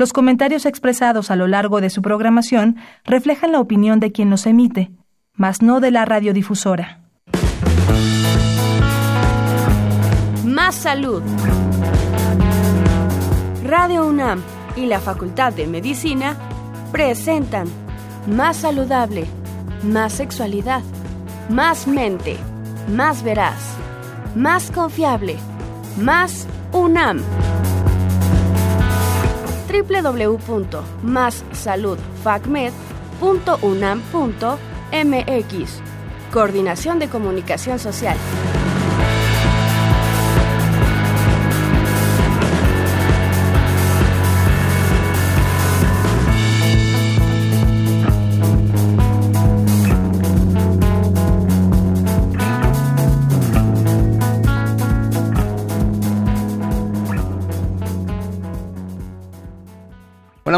Los comentarios expresados a lo largo de su programación reflejan la opinión de quien los emite, mas no de la radiodifusora. Más salud. Radio UNAM y la Facultad de Medicina presentan Más saludable, más sexualidad, más mente, más veraz, más confiable, más UNAM www.massaludfacmed.unam.mx Coordinación de Comunicación Social.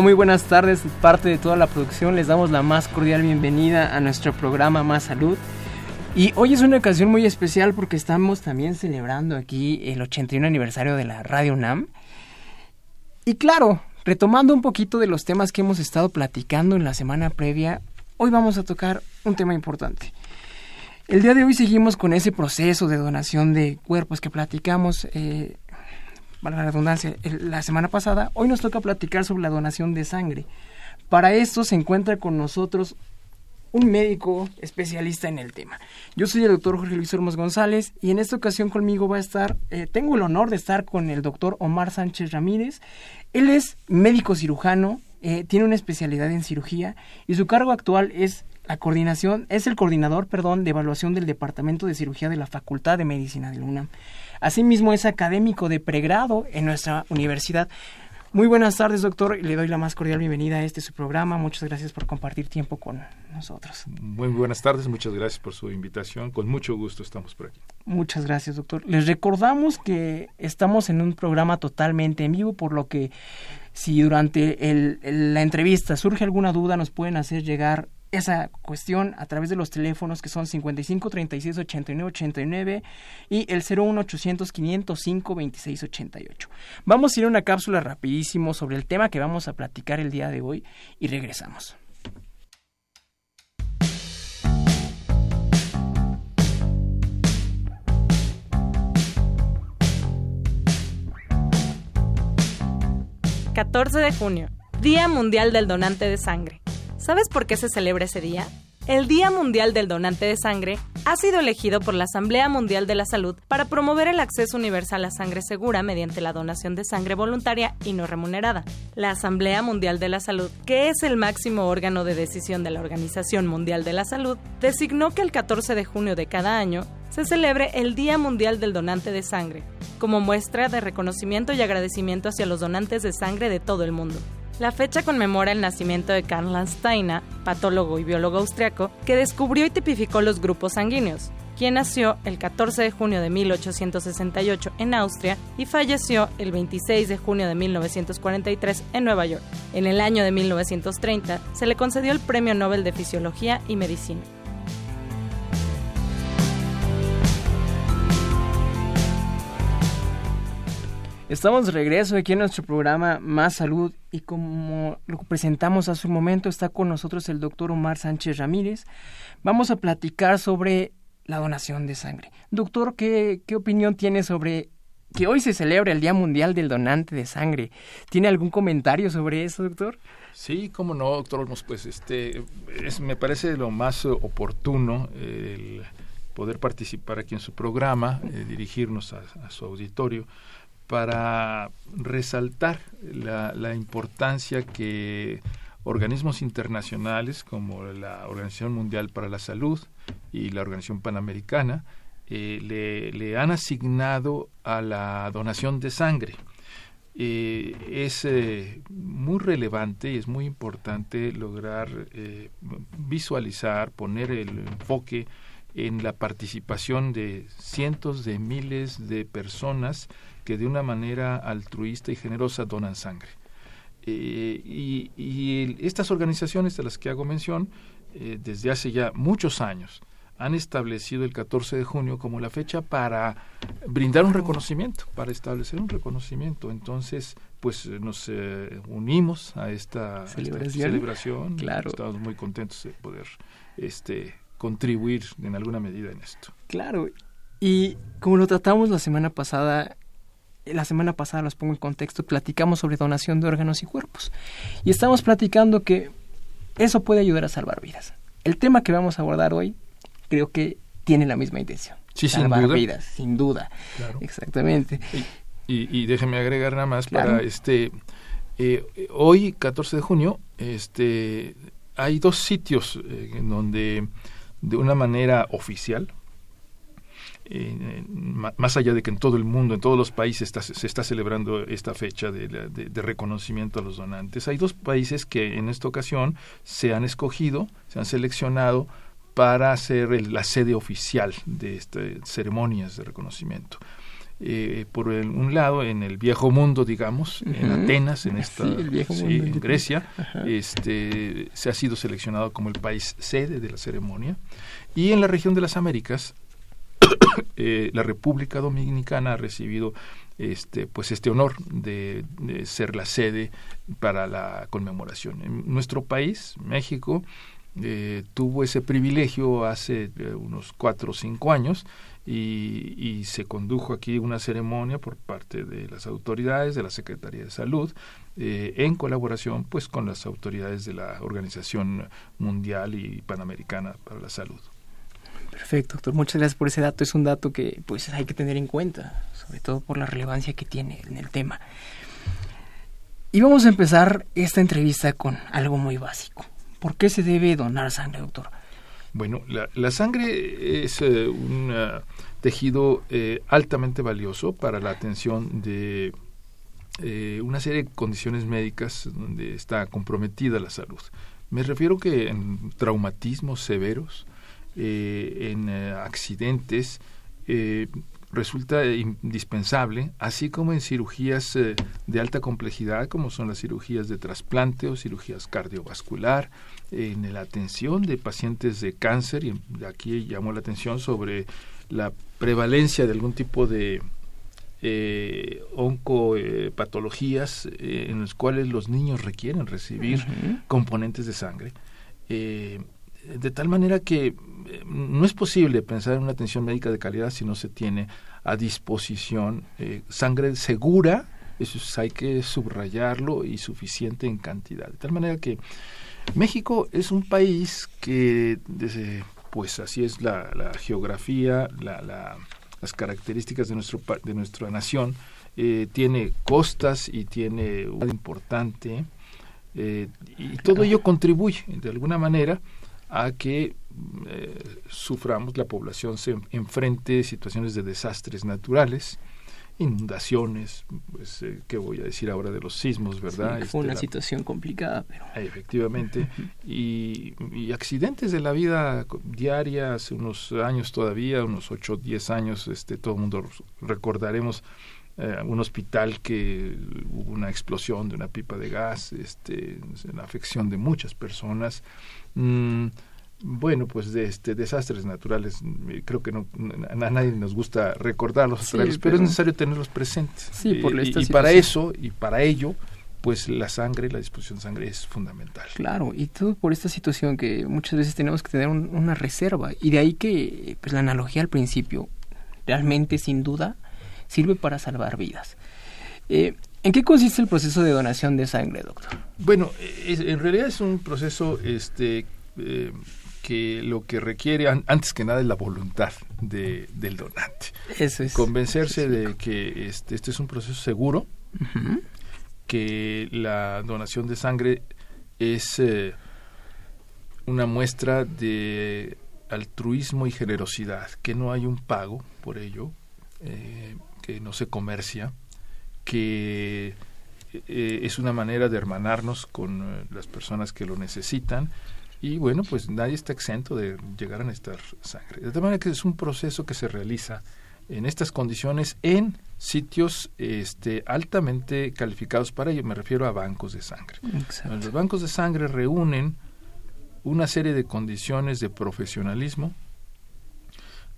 Muy buenas tardes. Parte de toda la producción les damos la más cordial bienvenida a nuestro programa Más Salud. Y hoy es una ocasión muy especial porque estamos también celebrando aquí el 81 aniversario de la Radio UNAM. Y claro, retomando un poquito de los temas que hemos estado platicando en la semana previa, hoy vamos a tocar un tema importante. El día de hoy seguimos con ese proceso de donación de cuerpos que platicamos eh, para la redundancia, la semana pasada, hoy nos toca platicar sobre la donación de sangre. Para esto se encuentra con nosotros un médico especialista en el tema. Yo soy el doctor Jorge Luis Ormos González y en esta ocasión conmigo va a estar, eh, tengo el honor de estar con el doctor Omar Sánchez Ramírez. Él es médico cirujano, eh, tiene una especialidad en cirugía y su cargo actual es la coordinación, es el coordinador, perdón, de evaluación del Departamento de Cirugía de la Facultad de Medicina de UNAM. Asimismo, es académico de pregrado en nuestra universidad. Muy buenas tardes, doctor. Le doy la más cordial bienvenida a este su programa. Muchas gracias por compartir tiempo con nosotros. Muy buenas tardes, muchas gracias por su invitación. Con mucho gusto estamos por aquí. Muchas gracias, doctor. Les recordamos que estamos en un programa totalmente en vivo, por lo que si durante la entrevista surge alguna duda, nos pueden hacer llegar esa cuestión a través de los teléfonos que son 55 36 89 89 y el 01 800 505 26 88. Vamos a ir a una cápsula rapidísimo sobre el tema que vamos a platicar el día de hoy y regresamos. ...14 de junio... ...Día Mundial del Donante de Sangre... ¿Sabes por qué se celebra ese día? El Día Mundial del Donante de Sangre ha sido elegido por la Asamblea Mundial de la Salud para promover el acceso universal a sangre segura mediante la donación de sangre voluntaria y no remunerada. La Asamblea Mundial de la Salud, que es el máximo órgano de decisión de la Organización Mundial de la Salud, designó que el 14 de junio de cada año se celebre el Día Mundial del Donante de Sangre, como muestra de reconocimiento y agradecimiento hacia los donantes de sangre de todo el mundo. La fecha conmemora el nacimiento de Karl Landsteiner, patólogo y biólogo austriaco, que descubrió y tipificó los grupos sanguíneos, quien nació el 14 de junio de 1868 en Austria y falleció el 26 de junio de 1943 en Nueva York. En el año de 1930 se le concedió el Premio Nobel de Fisiología y Medicina. Estamos de regreso aquí en nuestro programa Más Salud y como lo presentamos hace un momento está con nosotros el doctor Omar Sánchez Ramírez. Vamos a platicar sobre la donación de sangre. Doctor, ¿qué, opinión tiene sobre que hoy se celebra el Día Mundial del Donante de Sangre? ¿Tiene algún comentario sobre eso, doctor? Sí, cómo no, doctor Pues este, es, me parece lo más oportuno el poder participar aquí en su programa, eh, dirigirnos a su auditorio para resaltar la, importancia que organismos internacionales como la Organización Mundial para la Salud y la Organización Panamericana eh, le, han asignado a la donación de sangre. Eh, es eh, muy relevante y es muy importante lograr visualizar, poner el enfoque en la participación de cientos de miles de personas que de una manera altruista y generosa donan sangre. Eh, y, estas organizaciones de las que hago mención, eh, desde hace ya muchos años, han establecido el 14 de junio como la fecha para brindar un reconocimiento, para establecer un reconocimiento. Entonces, pues nos eh, unimos a esta celebración. Claro. Estamos muy contentos de poder este, contribuir en alguna medida en esto. Claro. Y como lo tratamos la semana pasada, la semana pasada los pongo en contexto, platicamos sobre donación de órganos y cuerpos. Y estamos platicando que eso puede ayudar a salvar vidas. El tema que vamos a abordar hoy creo que tiene la misma intención. Sí, salvar sin duda. vidas, sin duda. Claro. Exactamente. Y, y, déjeme agregar nada más Claro. para este eh, hoy 14 de junio este hay dos sitios eh, en donde de una manera oficial eh, más allá de que en todo el mundo, en todos los países está- se está celebrando esta fecha de, de- de reconocimiento a los donantes. Hay dos países que en esta ocasión se han escogido, se han seleccionado para ser el- la sede oficial de estas ceremonias de reconocimiento. Eh, por el- un lado, en el viejo mundo, digamos, en. Atenas, en esta, Sí, sí, en Grecia, Ajá. este, se ha sido seleccionado como el país sede de la ceremonia. Y en la región de las Américas, eh, la República Dominicana ha recibido este, pues este honor de, ser la sede para la conmemoración. Nuestro país, México, eh, tuvo ese privilegio hace eh, unos cuatro o cinco años y, se condujo aquí una ceremonia por parte de las autoridades de la Secretaría de Salud en colaboración pues con las autoridades de la Organización Mundial y Panamericana para la Salud. Perfecto, doctor. Muchas gracias por ese dato. Es un dato que pues hay que tener en cuenta, sobre todo por la relevancia que tiene en el tema. Y vamos a empezar esta entrevista con algo muy básico. ¿Por qué se debe donar sangre, doctor? Bueno, la, sangre es eh, un eh, tejido eh, altamente valioso para la atención de eh, una serie de condiciones médicas donde está comprometida la salud. Me refiero que en traumatismos severos, eh, en eh, accidentes, eh, resulta indispensable, así como en cirugías eh, de alta complejidad, como son las cirugías de trasplante o cirugías cardiovascular, en la atención de pacientes de cáncer, y aquí llamó la atención sobre la prevalencia de algún tipo de eh, oncopatologías eh, en los cuales los niños requieren recibir componentes de sangre. De tal manera que eh, no es posible pensar en una atención médica de calidad si no se tiene a disposición eh, sangre segura, eso es- hay que subrayarlo y suficiente en cantidad. De tal manera que México es un país que, desde, pues así es la, la geografía, la- la- las características de, nuestro, de nuestra nación, eh, tiene costas y tiene un importante, eh, y todo ello contribuye de alguna manera a que eh, suframos, la población se enfrente situaciones de desastres naturales, inundaciones, pues, eh, ¿qué voy a decir ahora de los sismos, verdad? Sí, fue una Este, la- situación complicada, pero Efectivamente. y, y accidentes de la vida diaria, hace unos años todavía, unos 8 o 10 años, este, todo el mundo recordaremos eh, un hospital que hubo una explosión de una pipa de gas, este, la afección de muchas personas. Mm, bueno, pues de este desastres naturales, mm, creo que no, a nadie nos gusta recordarlos, Sí, pero, pero- es necesario tenerlos presentes. Sí, por y, y para eso y para ello, pues la sangre, la disposición de sangre es fundamental. claro, y todo por esta situación que muchas veces tenemos que tener un- una reserva. Y de ahí que pues, la analogía al principio, realmente, sin duda, sirve para salvar vidas. Eh, ¿En qué consiste el proceso de donación de sangre, doctor? Bueno, es- en realidad es un proceso este, eh, que lo que requiere an- antes que nada es la voluntad de, del donante. Eso es. Convencerse de que este, este es un proceso seguro, que la donación de sangre es eh, una muestra de altruismo y generosidad, que no hay un pago por ello, eh, que no se comercia, que eh, es una manera de hermanarnos con eh, las personas que lo necesitan y bueno, pues nadie está exento de llegar a necesitar sangre. De tal manera que es un proceso que se realiza en estas condiciones en sitios este, altamente calificados para ello. Me refiero a bancos de sangre. Exacto. Los bancos de sangre reúnen una serie de condiciones de profesionalismo,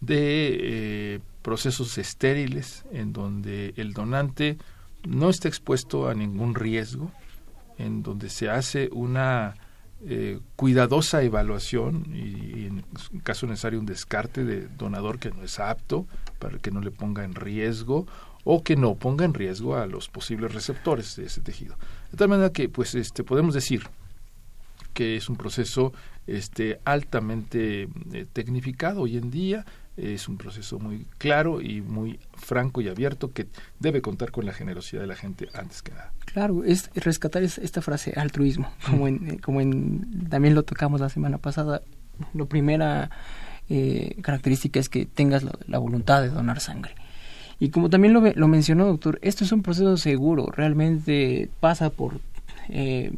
de procesos estériles en donde el donante no está expuesto a ningún riesgo, en donde se hace una eh, cuidadosa evaluación y, en caso necesario un descarte de donador que no es apto para que no le ponga en riesgo o que no ponga en riesgo a los posibles receptores de ese tejido. De tal manera que pues este podemos decir que es un proceso este altamente eh, tecnificado hoy en día es un proceso muy claro y muy franco y abierto que debe contar con la generosidad de la gente antes que nada. Claro, es rescatar esta frase altruismo, como en, como en también lo tocamos la semana pasada. La primera eh, característica es que tengas la, voluntad de donar sangre. Y como también lo, lo, mencionó, doctor, esto es un proceso seguro, realmente pasa por eh,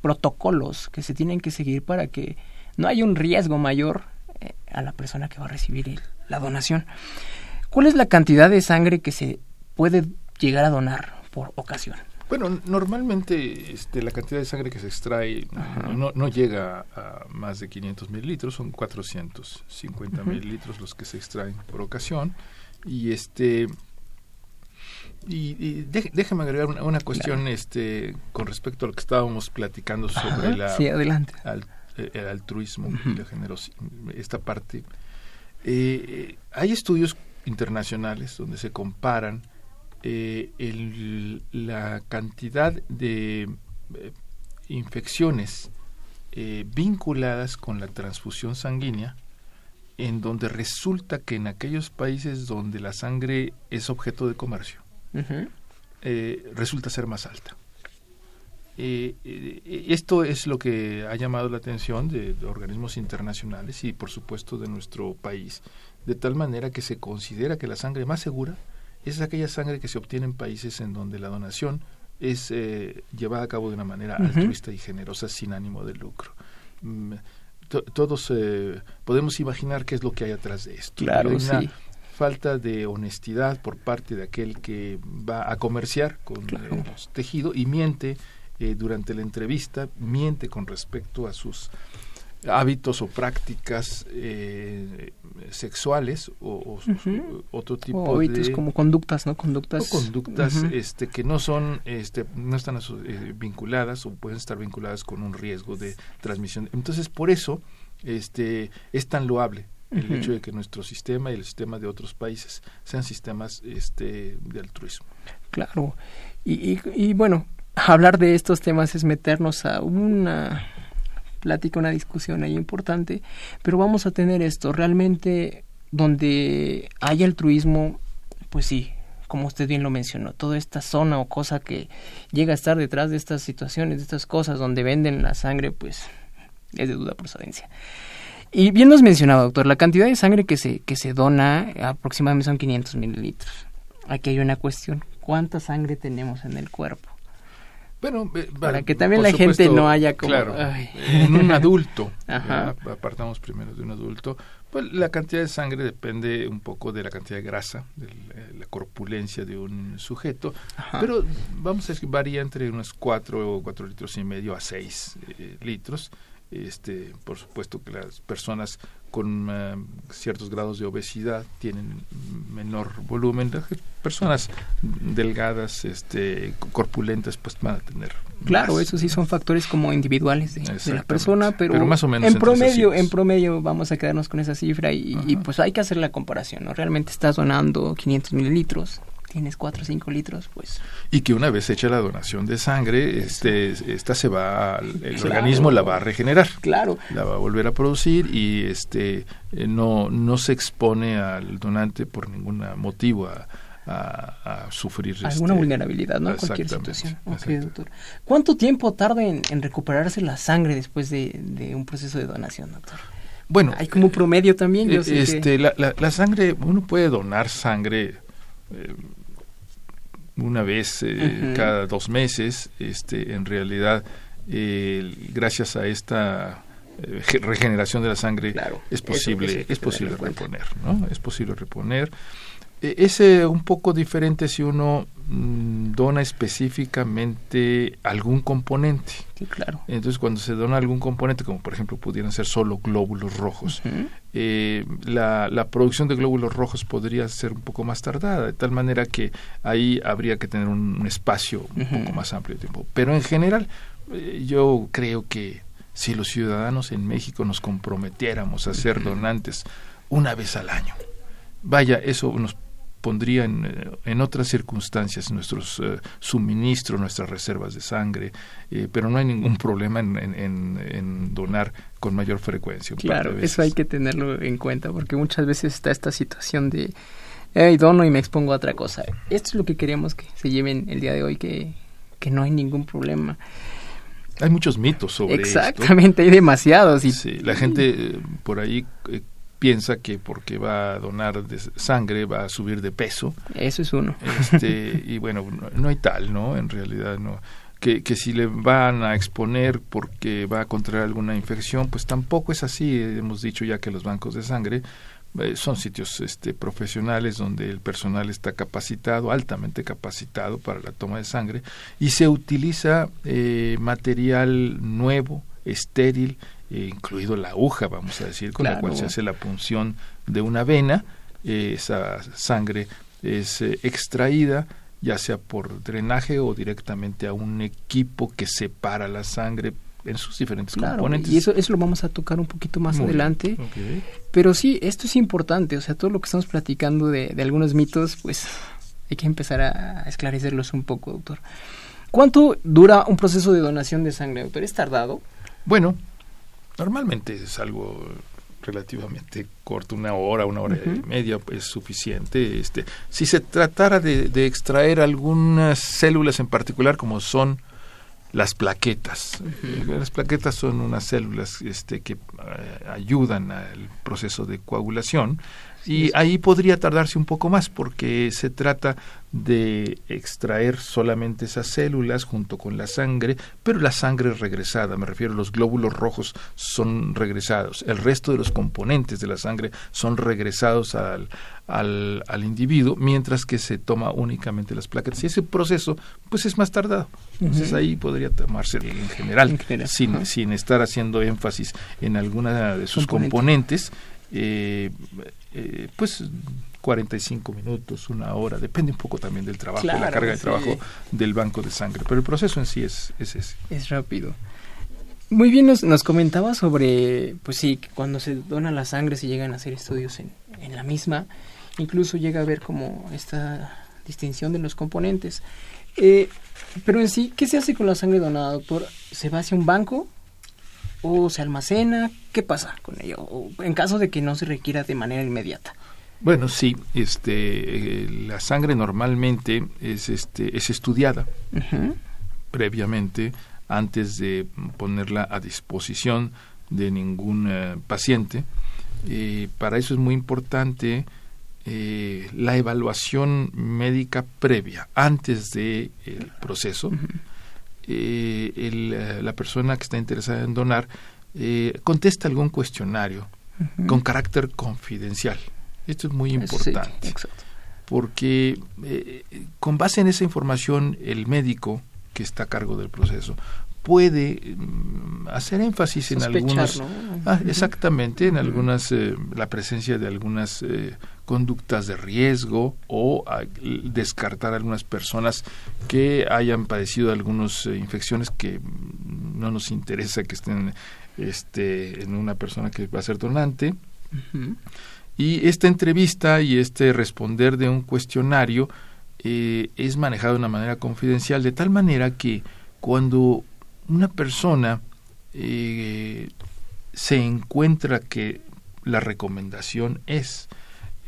protocolos que se tienen que seguir para que no haya un riesgo mayor eh, a la persona que va a recibir la donación. ¿Cuál es la cantidad de sangre que se puede llegar a donar por ocasión? Bueno, normalmente este, la cantidad de sangre que se extrae no, no, llega a más de 500 mililitros, son 450 mililitros los que se extraen por ocasión. Y este y, déjeme agregar una, cuestión este con respecto a lo que estábamos platicando sobre la sí, adelante el altruismo y la generosidad, esta parte. Eh, hay estudios internacionales donde se comparan eh, la cantidad de eh, infecciones vinculadas con la transfusión sanguínea, en donde resulta que en aquellos países donde la sangre es objeto de comercio, resulta ser más alta. Eh, eh, esto es lo que ha llamado la atención de, organismos internacionales y por supuesto de nuestro país, de tal manera que se considera que la sangre más segura es aquella sangre que se obtiene en países en donde la donación es eh, llevada a cabo de una manera altruista y generosa sin ánimo de lucro. Mm, todos podemos imaginar qué es lo que hay atrás de esto. Claro, una falta de honestidad por parte de aquel que va a comerciar con el tejido y miente eh, durante la entrevista miente con respecto a sus hábitos o prácticas eh, sexuales o, otro tipo o hábitos como conductas no conductas conductas este que no son este no están eh, vinculadas o pueden estar vinculadas con un riesgo de transmisión. Entonces por eso este es tan loable el hecho de que nuestro sistema y el sistema de otros países sean sistemas este de altruismo. Claro. Y, y bueno hablar de estos temas es meternos a una plática, una discusión ahí importante, pero vamos a tener esto, realmente donde hay altruismo, pues sí, como usted bien lo mencionó, toda esta zona o cosa que llega a estar detrás de estas situaciones, de estas cosas donde venden la sangre, pues es de duda procedencia. Y bien nos mencionaba, doctor, la cantidad de sangre que se, que se dona aproximadamente son 500 mililitros. Aquí hay una cuestión, ¿cuánta sangre tenemos en el cuerpo? Bueno, para que también la gente no haya como... Claro, en un adulto, apartamos primero de un adulto, pues la cantidad de sangre depende un poco de la cantidad de grasa, de la, corpulencia de un sujeto, pero vamos a decir, varía entre unos 4 o 4 litros y medio a 6 eh, litros. Este, por supuesto que las personas con eh, ciertos grados de obesidad tienen menor volumen. Las personas delgadas, este, corpulentas, pues van a tener. Claro, eso sí son factores como individuales de, la persona, pero, más o menos en promedio, en promedio vamos a quedarnos con esa cifra y, y, pues hay que hacer la comparación, ¿no? Realmente estás donando 500 mililitros, tienes 4 o 5 litros, pues... Y que una vez hecha la donación de sangre, este, esta se va, el organismo la va a regenerar. Claro. La va a volver a producir y este eh, no, no se expone al donante por ningún motivo a, a, sufrir alguna este, vulnerabilidad, ¿no? Cualquier situación. doctor. ¿Cuánto tiempo tarda en, recuperarse la sangre después de, de, un proceso de donación, doctor? Bueno, hay como un promedio también. Yo eh, este, la, la, sangre, uno puede donar sangre eh, una vez eh, cada dos meses, este, en realidad, eh, gracias a esta eh, regeneración de la sangre, es posible, es posible reponer, ¿no? Es posible reponer. E, es un poco diferente si uno mm, dona específicamente algún componente. Sí, claro. Entonces, cuando se dona algún componente, como por ejemplo pudieran ser solo glóbulos rojos, eh, la, la, producción de glóbulos rojos podría ser un poco más tardada, de tal manera que ahí habría que tener un, espacio un poco más amplio de tiempo. Pero en general, eh, yo creo que si los ciudadanos en México nos comprometiéramos a ser donantes una vez al año, vaya, eso nos pondría en, eh, en otras circunstancias nuestros uh, suministros, nuestras reservas de sangre, eh, pero no hay ningún problema en, en, en donar con mayor frecuencia. Claro, eso hay que tenerlo en cuenta, porque muchas veces está esta situación de, hey, dono y me expongo a otra cosa. Esto es lo que queríamos que se lleven el día de hoy, que, que no hay ningún problema. Hay muchos mitos sobre Exactamente, hay demasiados. Y... Sí, la gente eh, por ahí eh, piensa que porque va a donar de sangre va a subir de peso. Eso es uno. Este, y bueno, no, no, hay tal, ¿no? En realidad no. Que, que si le van a exponer porque va a contraer alguna infección, pues tampoco es así. Hemos dicho ya que los bancos de sangre eh, son sitios este, profesionales donde el personal está capacitado, altamente capacitado para la toma de sangre y se utiliza eh, material nuevo, estéril, incluido la aguja, vamos a decir, con claro. la cual se hace la punción de una vena. Eh, esa sangre es eh, extraída ya sea por drenaje o directamente a un equipo que separa la sangre en sus diferentes claro, componentes. Y eso, eso lo vamos a tocar un poquito más Muy adelante. Okay. Pero sí, esto es importante, o sea, todo lo que estamos platicando de, de algunos mitos, pues hay que empezar a esclarecerlos un poco, doctor. ¿Cuánto dura un proceso de donación de sangre, doctor? ¿Es tardado? Bueno, normalmente es algo relativamente corto, una hora, una hora uh -huh. y media es suficiente. Este, si se tratara de, de, extraer algunas células en particular, como son las plaquetas. Uh -huh. Las plaquetas son unas células este, que uh, ayudan al proceso de coagulación y ahí podría tardarse un poco más porque se trata de extraer solamente esas células junto con la sangre, pero la sangre es regresada, me refiero, los glóbulos rojos son regresados, el resto de los componentes de la sangre son regresados al, al, al individuo, mientras que se toma únicamente las plaquetas. Y ese proceso, pues es más tardado. Entonces uh -huh. ahí podría tomarse en general, en general. Sin, uh -huh. sin estar haciendo énfasis en alguna de sus componentes. componentes eh, eh, pues 45 minutos, una hora, depende un poco también del trabajo, claro, de la carga de sí. trabajo del banco de sangre, pero el proceso en sí es, es ese. Es rápido. Muy bien, nos, nos comentaba sobre, pues sí, cuando se dona la sangre se llegan a hacer estudios en, en la misma, incluso llega a haber como esta distinción de los componentes. Eh, pero en sí, ¿qué se hace con la sangre donada, doctor? ¿Se va hacia un banco? O se almacena? ¿Qué pasa con ello? O en caso de que no se requiera de manera inmediata. Bueno, sí, este, eh, la sangre normalmente es, este, es estudiada uh -huh. previamente antes de ponerla a disposición de ningún uh, paciente. Eh, para eso es muy importante eh, la evaluación médica previa antes del de proceso. Uh -huh eh, el, la persona que está interesada en donar eh, contesta algún cuestionario uh -huh. con carácter confidencial. Esto es muy importante. Sí, porque eh, con base en esa información el médico que está a cargo del proceso puede mm, hacer énfasis Sospechar, en algunos ¿no? ah, exactamente en algunas eh, la presencia de algunas eh, conductas de riesgo o a, descartar algunas personas que hayan padecido algunas eh, infecciones que no nos interesa que estén este en una persona que va a ser donante uh -huh. y esta entrevista y este responder de un cuestionario eh, es manejado de una manera confidencial de tal manera que cuando una persona eh, se encuentra que la recomendación es,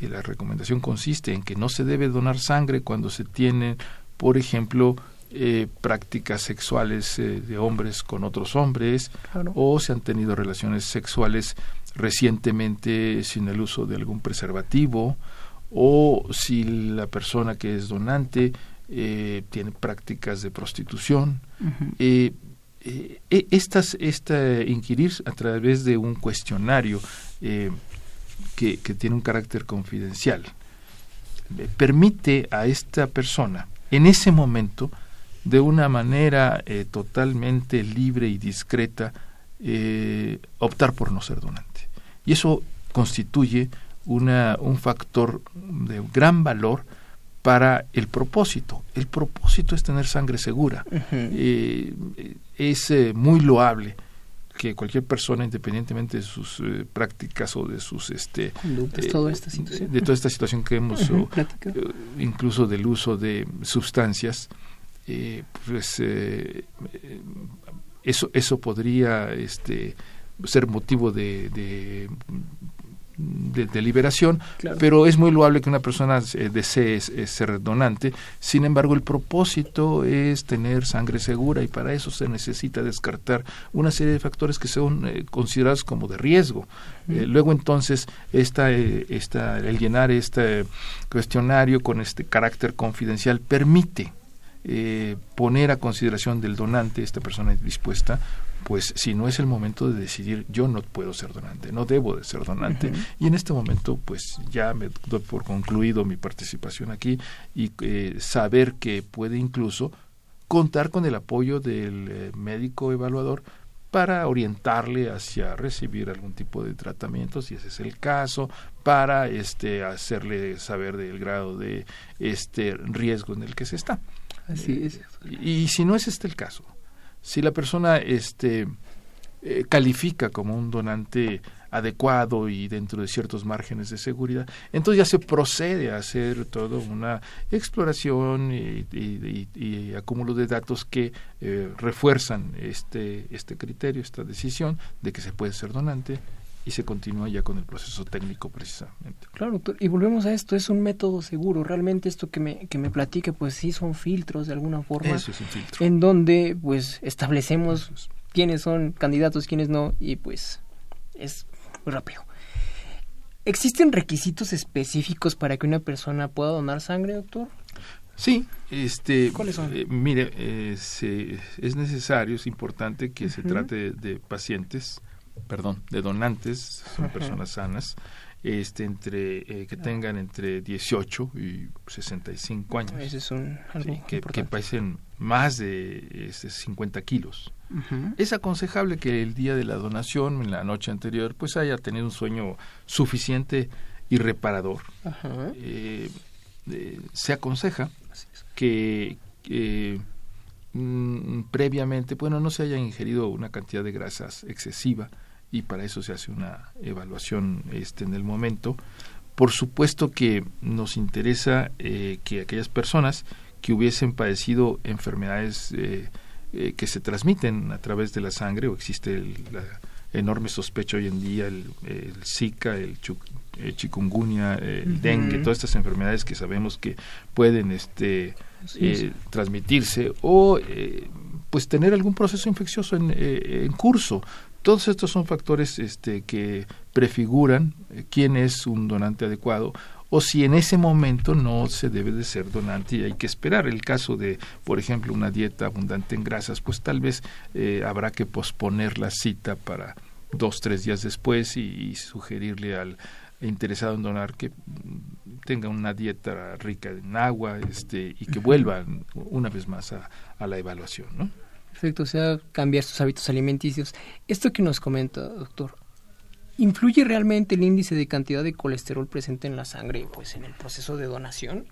la recomendación consiste en que no se debe donar sangre cuando se tiene, por ejemplo, eh, prácticas sexuales eh, de hombres con otros hombres claro. o se han tenido relaciones sexuales recientemente sin el uso de algún preservativo o si la persona que es donante eh, tiene prácticas de prostitución. Uh -huh. eh, estas, esta inquirir a través de un cuestionario eh, que, que, tiene un carácter confidencial. permite a esta persona en ese momento de una manera eh, totalmente libre y discreta eh, optar por no ser donante. Y eso constituye una, un factor de gran valor para el propósito. El propósito es tener sangre segura. Eh, es muy loable que cualquier persona, independientemente de sus prácticas o de sus este toda esta situación. de toda esta situación que hemos incluso del uso de sustancias, eh, pues eh, eso eso podría este ser motivo de, de, liberación, pero es muy loable que una persona desee ser donante. Sin embargo, el propósito es tener sangre segura y para eso se necesita descartar una serie de factores que son eh, considerados como de riesgo. luego entonces esta, esta, el llenar este cuestionario con este carácter confidencial permite eh, poner a consideración del donante, esta persona dispuesta, pues si no es el momento de decidir, yo no puedo ser donante, no debo de ser donante. Y en este momento, pues ya me doy por concluido mi participación aquí y eh, saber que puede incluso contar con el apoyo del eh, médico evaluador para orientarle hacia recibir algún tipo de tratamiento si ese es el caso para este hacerle saber del grado de este riesgo en el que se está Así es. Y, si no es este el caso, si la persona este, eh, califica como un donante adecuado y dentro de ciertos márgenes de seguridad, entonces ya se procede a hacer toda una exploración y, acúmulo de datos que eh, refuerzan este, este criterio, esta decisión de que se puede ser donante y se continúa ya con el proceso técnico precisamente. Claro, doctor, y volvemos a esto, es un método seguro, realmente esto que me, que me platique, pues sí son filtros de alguna forma, Eso es un filtro. en donde pues establecemos quiénes son candidatos, quiénes no, y pues es muy rápido. ¿Existen requisitos específicos para que una persona pueda donar sangre, doctor? Sí, este, ¿Cuáles son? Eh, mire, eh, es necesario, es importante que se trate de pacientes perdón, de donantes, son personas sanas, este, entre, eh, que tengan entre 18 y 65 años. Ese es un, que, que, pesen más de 50 este, kilos. Es aconsejable que el día de la donación, en la noche anterior, pues haya tenido un sueño suficiente y reparador. Eh, eh, se aconseja que mm, previamente, bueno, no se haya ingerido una cantidad de grasas excesiva, y para eso se hace una evaluación este, en el momento. Por supuesto que nos interesa eh, que aquellas personas que hubiesen padecido enfermedades eh, eh, que se transmiten a través de la sangre o existe el, la enorme sospecha hoy en día el, Zika, el chikungunya, el dengue, todas estas enfermedades que sabemos que pueden este, transmitirse o pues tener algún proceso infeccioso en, en curso todos estos son factores este, que prefiguran eh, quién es un donante adecuado o si en ese momento no se debe de ser donante y hay que esperar. El caso de, por ejemplo, una dieta abundante en grasas, pues tal vez eh, habrá que posponer la cita para dos, tres días después y, sugerirle al interesado en donar que tenga una dieta rica en agua este, y que vuelva una vez más a, a la evaluación. ¿no? Perfecto, o sea, cambiar sus hábitos alimenticios. Esto que nos comenta, doctor, ¿influye realmente el índice de cantidad de colesterol presente en la sangre pues en el proceso de donación?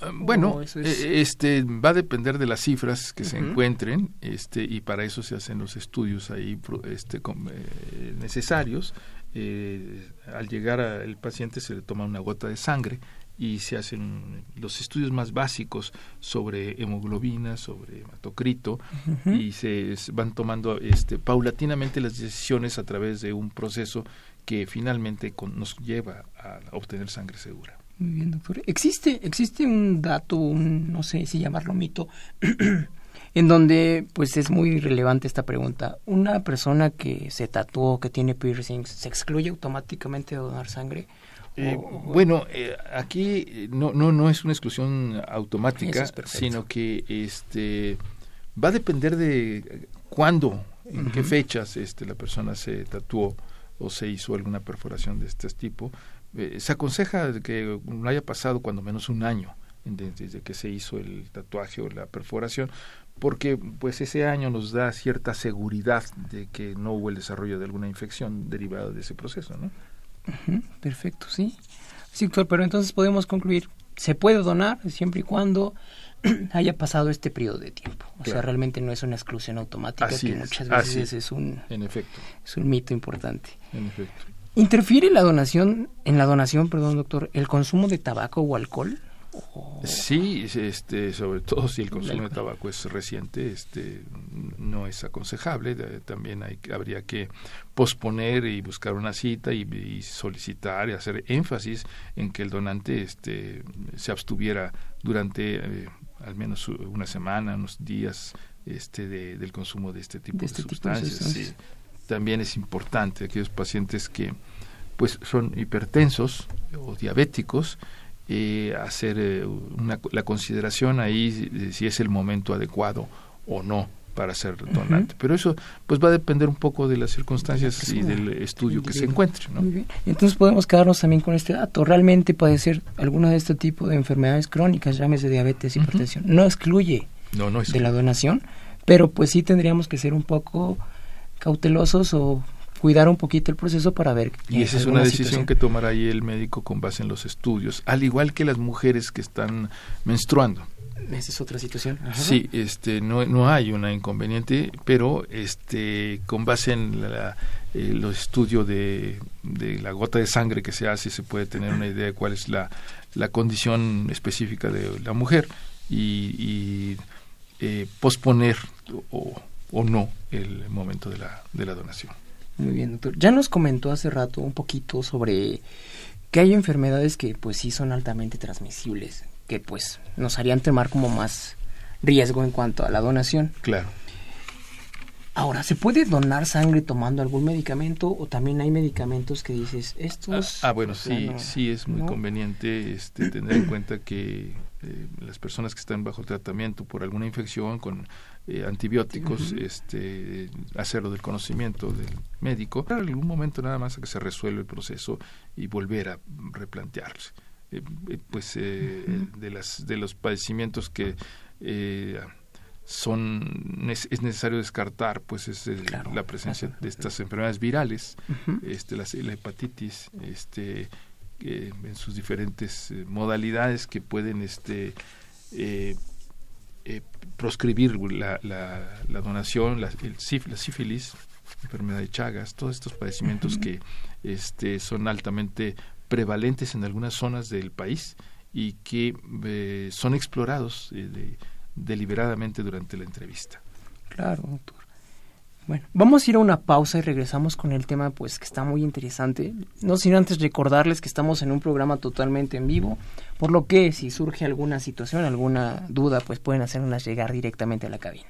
Ah, bueno, eh, este va a depender de las cifras que se encuentren, este y para eso se hacen los estudios ahí este eh, necesarios. Eh, al llegar al paciente se le toma una gota de sangre y se hacen los estudios más básicos sobre hemoglobina, sobre hematocrito y se van tomando este, paulatinamente las decisiones a través de un proceso que finalmente nos lleva a obtener sangre segura. Muy bien, doctor. ¿Existe, existe un dato, un, no sé si llamarlo mito, en donde pues es muy relevante esta pregunta. ¿Una persona que se tatuó, que tiene piercings, se excluye automáticamente de donar sangre? Eh, bueno, eh, aquí eh, no, no, no es una exclusión automática, sino que este va a depender de cuándo, en qué fechas este, la persona se tatuó o se hizo alguna perforación de este tipo. eh, se aconseja que no haya pasado cuando menos un año desde que se hizo el tatuaje o la perforación, porque pues ese año nos da cierta seguridad de que no hubo el desarrollo de alguna infección derivada de ese proceso, ¿no? Perfecto, sí. Sí, doctor, pero entonces podemos concluir, se puede donar siempre y cuando haya pasado este periodo de tiempo. O sea, realmente no es una exclusión automática que muchas veces es un en efecto. es un mito importante. En efecto. ¿Interfiere la donación en la donación, perdón, doctor, el consumo de tabaco o alcohol? Sí, este, sobre todo si el consumo de tabaco es reciente, este, no es aconsejable. También hay, habría que posponer y buscar una cita y, solicitar y hacer énfasis en que el donante este, se abstuviera durante eh, al menos una semana, unos días este, del consumo de este tipo de, este sustancias. También es importante aquellos pacientes que pues son hipertensos o diabéticos eh, hacer eh, la consideración ahí si es el momento adecuado o no para ser donante. Pero eso pues va a depender un poco de las circunstancias y del estudio que se encuentre. ¿no? Entonces podemos quedarnos también con este dato. Realmente padecer alguna de este tipo de enfermedades crónicas, llámese diabetes, hipertensión, no excluye no, no de la donación, pero pues sí tendríamos que ser un poco cautelosos o cuidar un poquito el proceso para ver. Y esa es una decisión que tomará ahí el médico con base en los estudios, al igual que las mujeres que están menstruando. Esa es otra situación. Sí, este, no, no hay una inconveniente, pero este, con base en la, eh, los estudios de, de, la gota de sangre que se hace, se puede tener una idea de cuál es la, la condición específica de la mujer y, y eh, posponer o, o no el momento de la, de la donación. Muy bien, doctor. Ya nos comentó hace rato un poquito sobre que hay enfermedades que pues sí son altamente transmisibles, que pues nos harían tomar como más riesgo en cuanto a la donación. Claro. Ahora, ¿se puede donar sangre tomando algún medicamento o también hay medicamentos que dices, estos... Ah, ah bueno, sí, sí es muy conveniente este, tener en cuenta que eh, las personas que están bajo tratamiento por alguna infección con eh, antibióticos, este, hacerlo del conocimiento del médico, en algún momento nada más a que se resuelva el proceso y volver a replantearse. Eh, pues de las de los padecimientos que son es necesario descartar pues es la presencia de estas enfermedades virales este la, la, hepatitis este en sus diferentes eh, modalidades que pueden este eh, eh, proscribir la, la, donación, la, el la sífilis, enfermedad de Chagas, todos estos padecimientos que este, son altamente prevalentes en algunas zonas del país y que son explorados deliberadamente durante la entrevista. Claro, doctor. Bueno, vamos a ir a una pausa y regresamos con el tema pues que está muy interesante. No sin antes recordarles que estamos en un programa totalmente en vivo, por lo que si surge alguna situación, alguna duda, pues pueden hacernos llegar directamente a la cabina.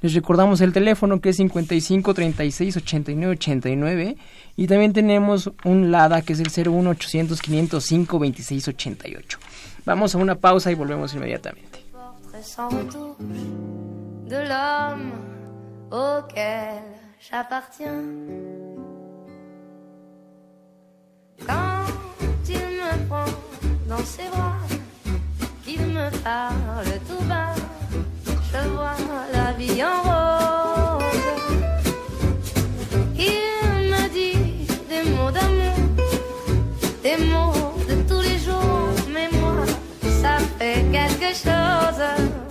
Les recordamos el teléfono que es 55 36 89 89 y también tenemos un LADA que es el 01 800 505 26 88. Vamos a una pausa y volvemos inmediatamente. Auquel j'appartiens. Quand il me prend dans ses bras, qu'il me parle tout bas, je vois la vie en rose. Il me dit des mots d'amour, des mots de tous les jours, mais moi, ça fait quelque chose.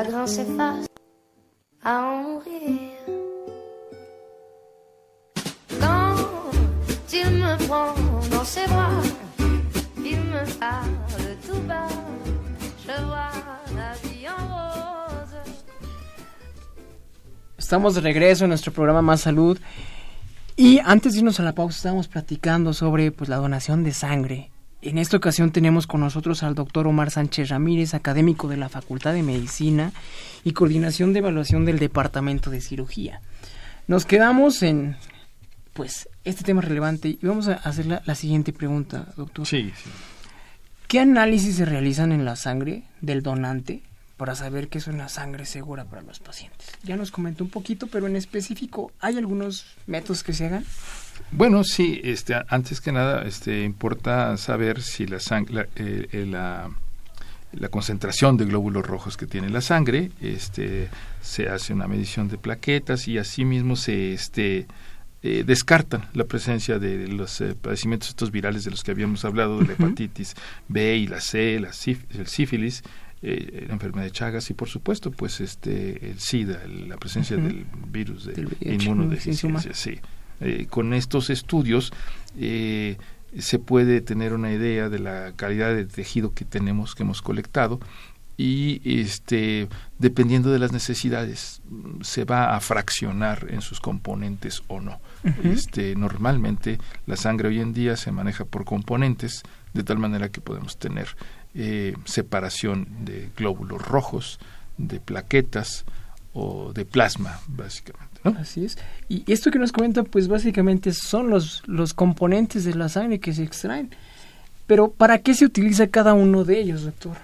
Chagrins s'effacent à en mourir. Quand il me prend dans ses bras. Il me parle tout bas. Je vois la vie en rose. Estamos de regreso en nuestro programa Más Salud. Y antes de irnos a la pausa, estábamos platicando sobre pues, la donación de sangre. En esta ocasión tenemos con nosotros al doctor Omar Sánchez Ramírez, académico de la Facultad de Medicina y coordinación de evaluación del Departamento de Cirugía. Nos quedamos en pues este tema relevante y vamos a hacer la, la siguiente pregunta, doctor. Sí, sí. ¿Qué análisis se realizan en la sangre del donante para saber que es una sangre segura para los pacientes? Ya nos comentó un poquito, pero en específico, ¿hay algunos métodos que se hagan? Bueno, sí, este, antes que nada, este, importa saber si la sangre, la, eh, eh, la, la concentración de glóbulos rojos que tiene la sangre, este, se hace una medición de plaquetas y asimismo se, este, eh, descartan la presencia de los eh, padecimientos estos virales de los que habíamos hablado, de la hepatitis B y la C, la síf- el sífilis, eh, la enfermedad de Chagas y por supuesto pues este el SIDA, el- la presencia del virus de inmunodeficiencia sí. Eh, con estos estudios eh, se puede tener una idea de la calidad de tejido que tenemos, que hemos colectado y este dependiendo de las necesidades se va a fraccionar en sus componentes o no. Este normalmente la sangre hoy en día se maneja por componentes de tal manera que podemos tener eh, separación de glóbulos rojos, de plaquetas o de plasma básicamente. ¿no? Así es. Y esto que nos comenta, pues básicamente son los, los componentes de la sangre que se extraen. Pero ¿para qué se utiliza cada uno de ellos, doctor?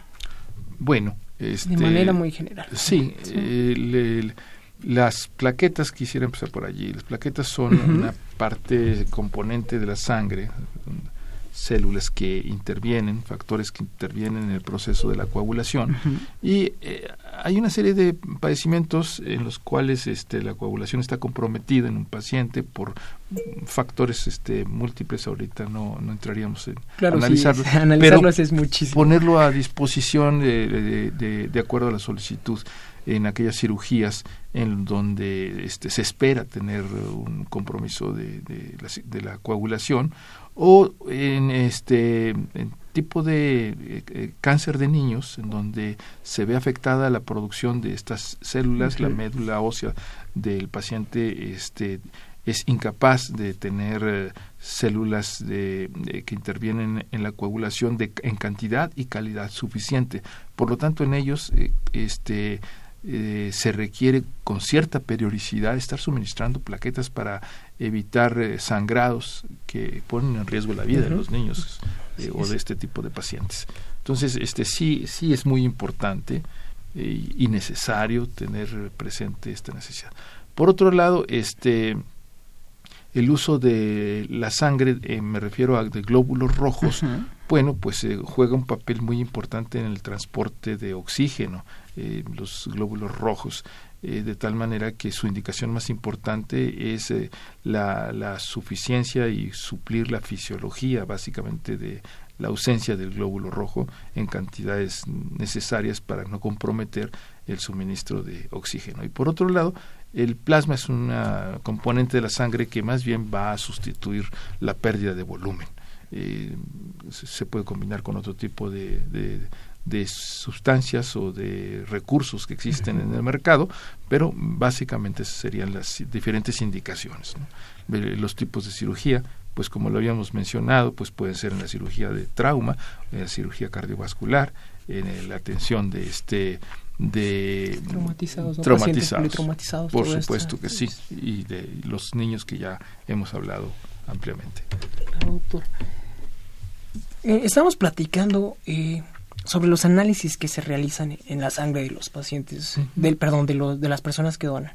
Bueno, este, De manera muy general. Sí, el- las plaquetas, quisiera empezar por allí, las plaquetas son una parte componente de la sangre, células que intervienen, factores que intervienen en el proceso de la coagulación. Y eh, hay una serie de padecimientos en los cuales este, la coagulación está comprometida en un paciente por factores este, múltiples. Ahorita no, no entraríamos en Claro, analizarlos. sí, pero analizarlos es muchísimo. ponerlo a disposición de, de- de- de acuerdo a la solicitud en aquellas cirugías en donde este, se espera tener un compromiso de, de la, ci- de la coagulación o en este en tipo de eh, eh, cáncer de niños en donde se ve afectada la producción de estas células, la médula ósea del paciente este es incapaz de tener eh, células de, de- que intervienen en la coagulación de, en cantidad y calidad suficiente. Por lo tanto, en ellos eh, este, eh, se requiere con cierta periodicidad estar suministrando plaquetas para evitar eh, sangrados que ponen en riesgo la vida de los niños eh, o de este tipo de pacientes. Entonces, este sí, sí es muy importante eh, y necesario tener presente esta necesidad. Por otro lado, este el uso de la sangre, eh, me refiero a de glóbulos rojos. Bueno, pues eh, juega un papel muy importante en el transporte de oxígeno, eh, los glóbulos rojos, eh, de tal manera que su indicación más importante es eh, la, la suficiencia y suplir la fisiología, básicamente, de la ausencia del glóbulo rojo en cantidades necesarias para no comprometer el suministro de oxígeno. Y por otro lado, el plasma es una componente de la sangre que más bien va a sustituir la pérdida de volumen. Eh, se puede combinar con otro tipo de, de, de sustancias o de recursos que existen en el mercado, pero básicamente esas serían las diferentes indicaciones. Los tipos de cirugía, pues como lo habíamos mencionado, pues pueden ser en la cirugía de trauma, en la cirugía cardiovascular, en la atención de este de Traumatizados, traumatizados. Por esto. supuesto que sí, y de los niños que ya hemos hablado ampliamente. Eh, estamos platicando eh, sobre los análisis que se realizan en la sangre de los pacientes, del perdón, de, los, de las personas que donan.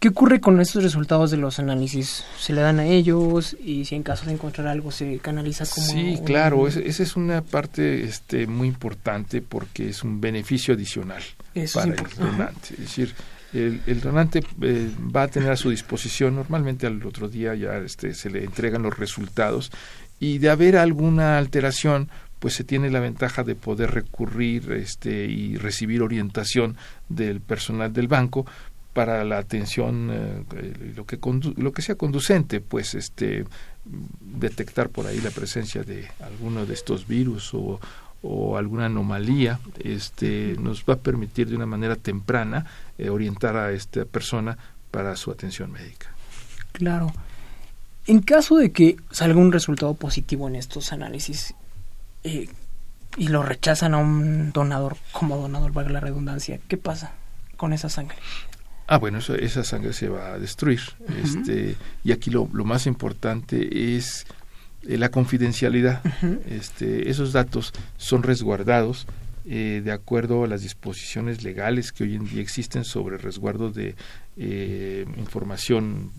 ¿Qué ocurre con estos resultados de los análisis? ¿Se le dan a ellos y si en caso de encontrar algo se canaliza como... Sí, un- claro, esa esa es una parte este, muy importante porque es un beneficio adicional Eso para el donante. Es decir, el, el donante eh, va a tener a su disposición, normalmente al otro día ya este, se le entregan los resultados y de haber alguna alteración, pues se tiene la ventaja de poder recurrir este, y recibir orientación del personal del banco para la atención eh, lo que lo que sea conducente pues este detectar por ahí la presencia de alguno de estos virus o, o alguna anomalía, este, nos va a permitir de una manera temprana eh, orientar a esta persona para su atención médica. Claro. En caso de que salga un resultado positivo en estos análisis eh, y lo rechazan a un donador como donador, valga la redundancia, ¿qué pasa con esa sangre? Ah, bueno, eso- esa sangre se va a destruir. este, y aquí lo, lo más importante es eh, la confidencialidad. este, esos datos son resguardados eh, de acuerdo a las disposiciones legales que hoy en día existen sobre resguardo de eh, información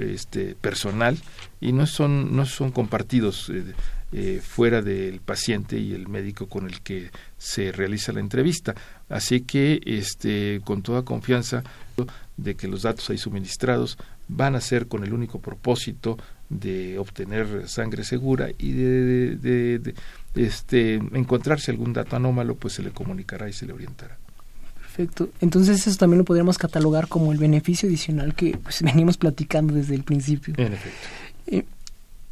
este, personal y no son, no son compartidos eh, eh, fuera del paciente y el médico con el que se realiza la entrevista. Así que este, con toda confianza de que los datos ahí suministrados van a ser con el único propósito de obtener sangre segura y de, de- de- de, este, encontrarse algún dato anómalo, pues se le comunicará y se le orientará. Perfecto. Entonces eso también lo podríamos catalogar como el beneficio adicional que pues, veníamos platicando desde el principio. En efecto. Eh,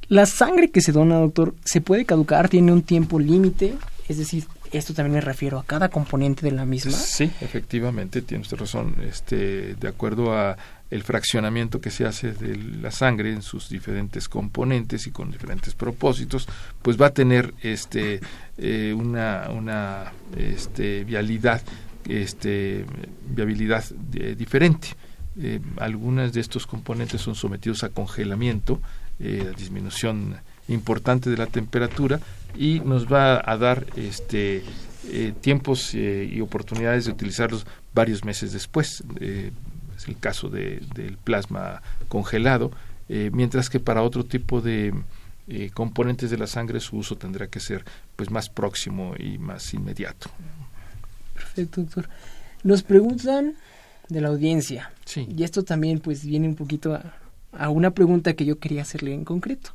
la sangre que se dona, doctor, se puede caducar, tiene un tiempo límite, es decir, esto también me refiero a cada componente de la misma. Sí, efectivamente, tiene usted razón. Este, de acuerdo a el fraccionamiento que se hace de la sangre en sus diferentes componentes y con diferentes propósitos, pues va a tener este eh, una una este vialidad este viabilidad eh, diferente. Eh, algunas de estos componentes son sometidos a congelamiento, eh, a disminución importante de la temperatura y nos va a dar este eh, tiempos y oportunidades de utilizarlos varios meses después. Es el caso de, del plasma congelado, eh, mientras que para otro tipo de eh, componentes de la sangre su uso tendrá que ser pues más próximo y más inmediato. Perfecto, doctor. Nos preguntan de la audiencia. Sí. Y esto también pues viene un poquito a, a una pregunta que yo quería hacerle en concreto.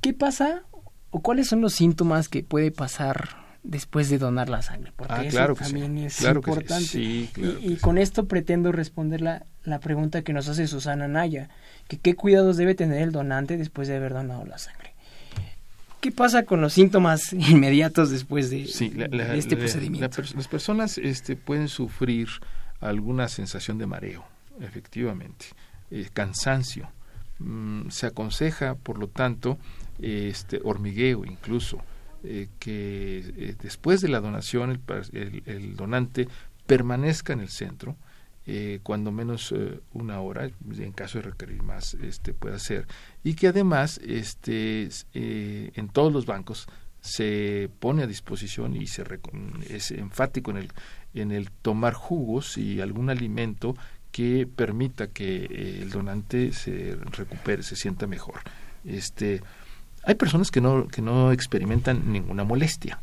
¿Qué pasa o cuáles son los síntomas que puede pasar después de donar la sangre? Porque Ah, eso sí. también es Claro que sí. importante. Sí, claro y con esto pretendo responder la, la pregunta que nos hace Susana Naya, que qué cuidados debe tener el donante después de haber donado la sangre. ¿Qué pasa con los síntomas inmediatos después de, la- la- de este procedimiento? las personas este, pueden sufrir alguna sensación de mareo, efectivamente, eh, cansancio. Mm, se aconseja, por lo tanto, este hormigueo incluso, eh, que eh, después de la donación el, el- el donante permanezca en el centro, eh, cuando menos eh, una hora, en caso de requerir más, este puede ser, y que además este eh, en todos los bancos se pone a disposición y se es enfático en el en el tomar jugos y algún alimento que permita que el donante se recupere, se sienta mejor. Este hay personas que no que no experimentan ninguna molestia.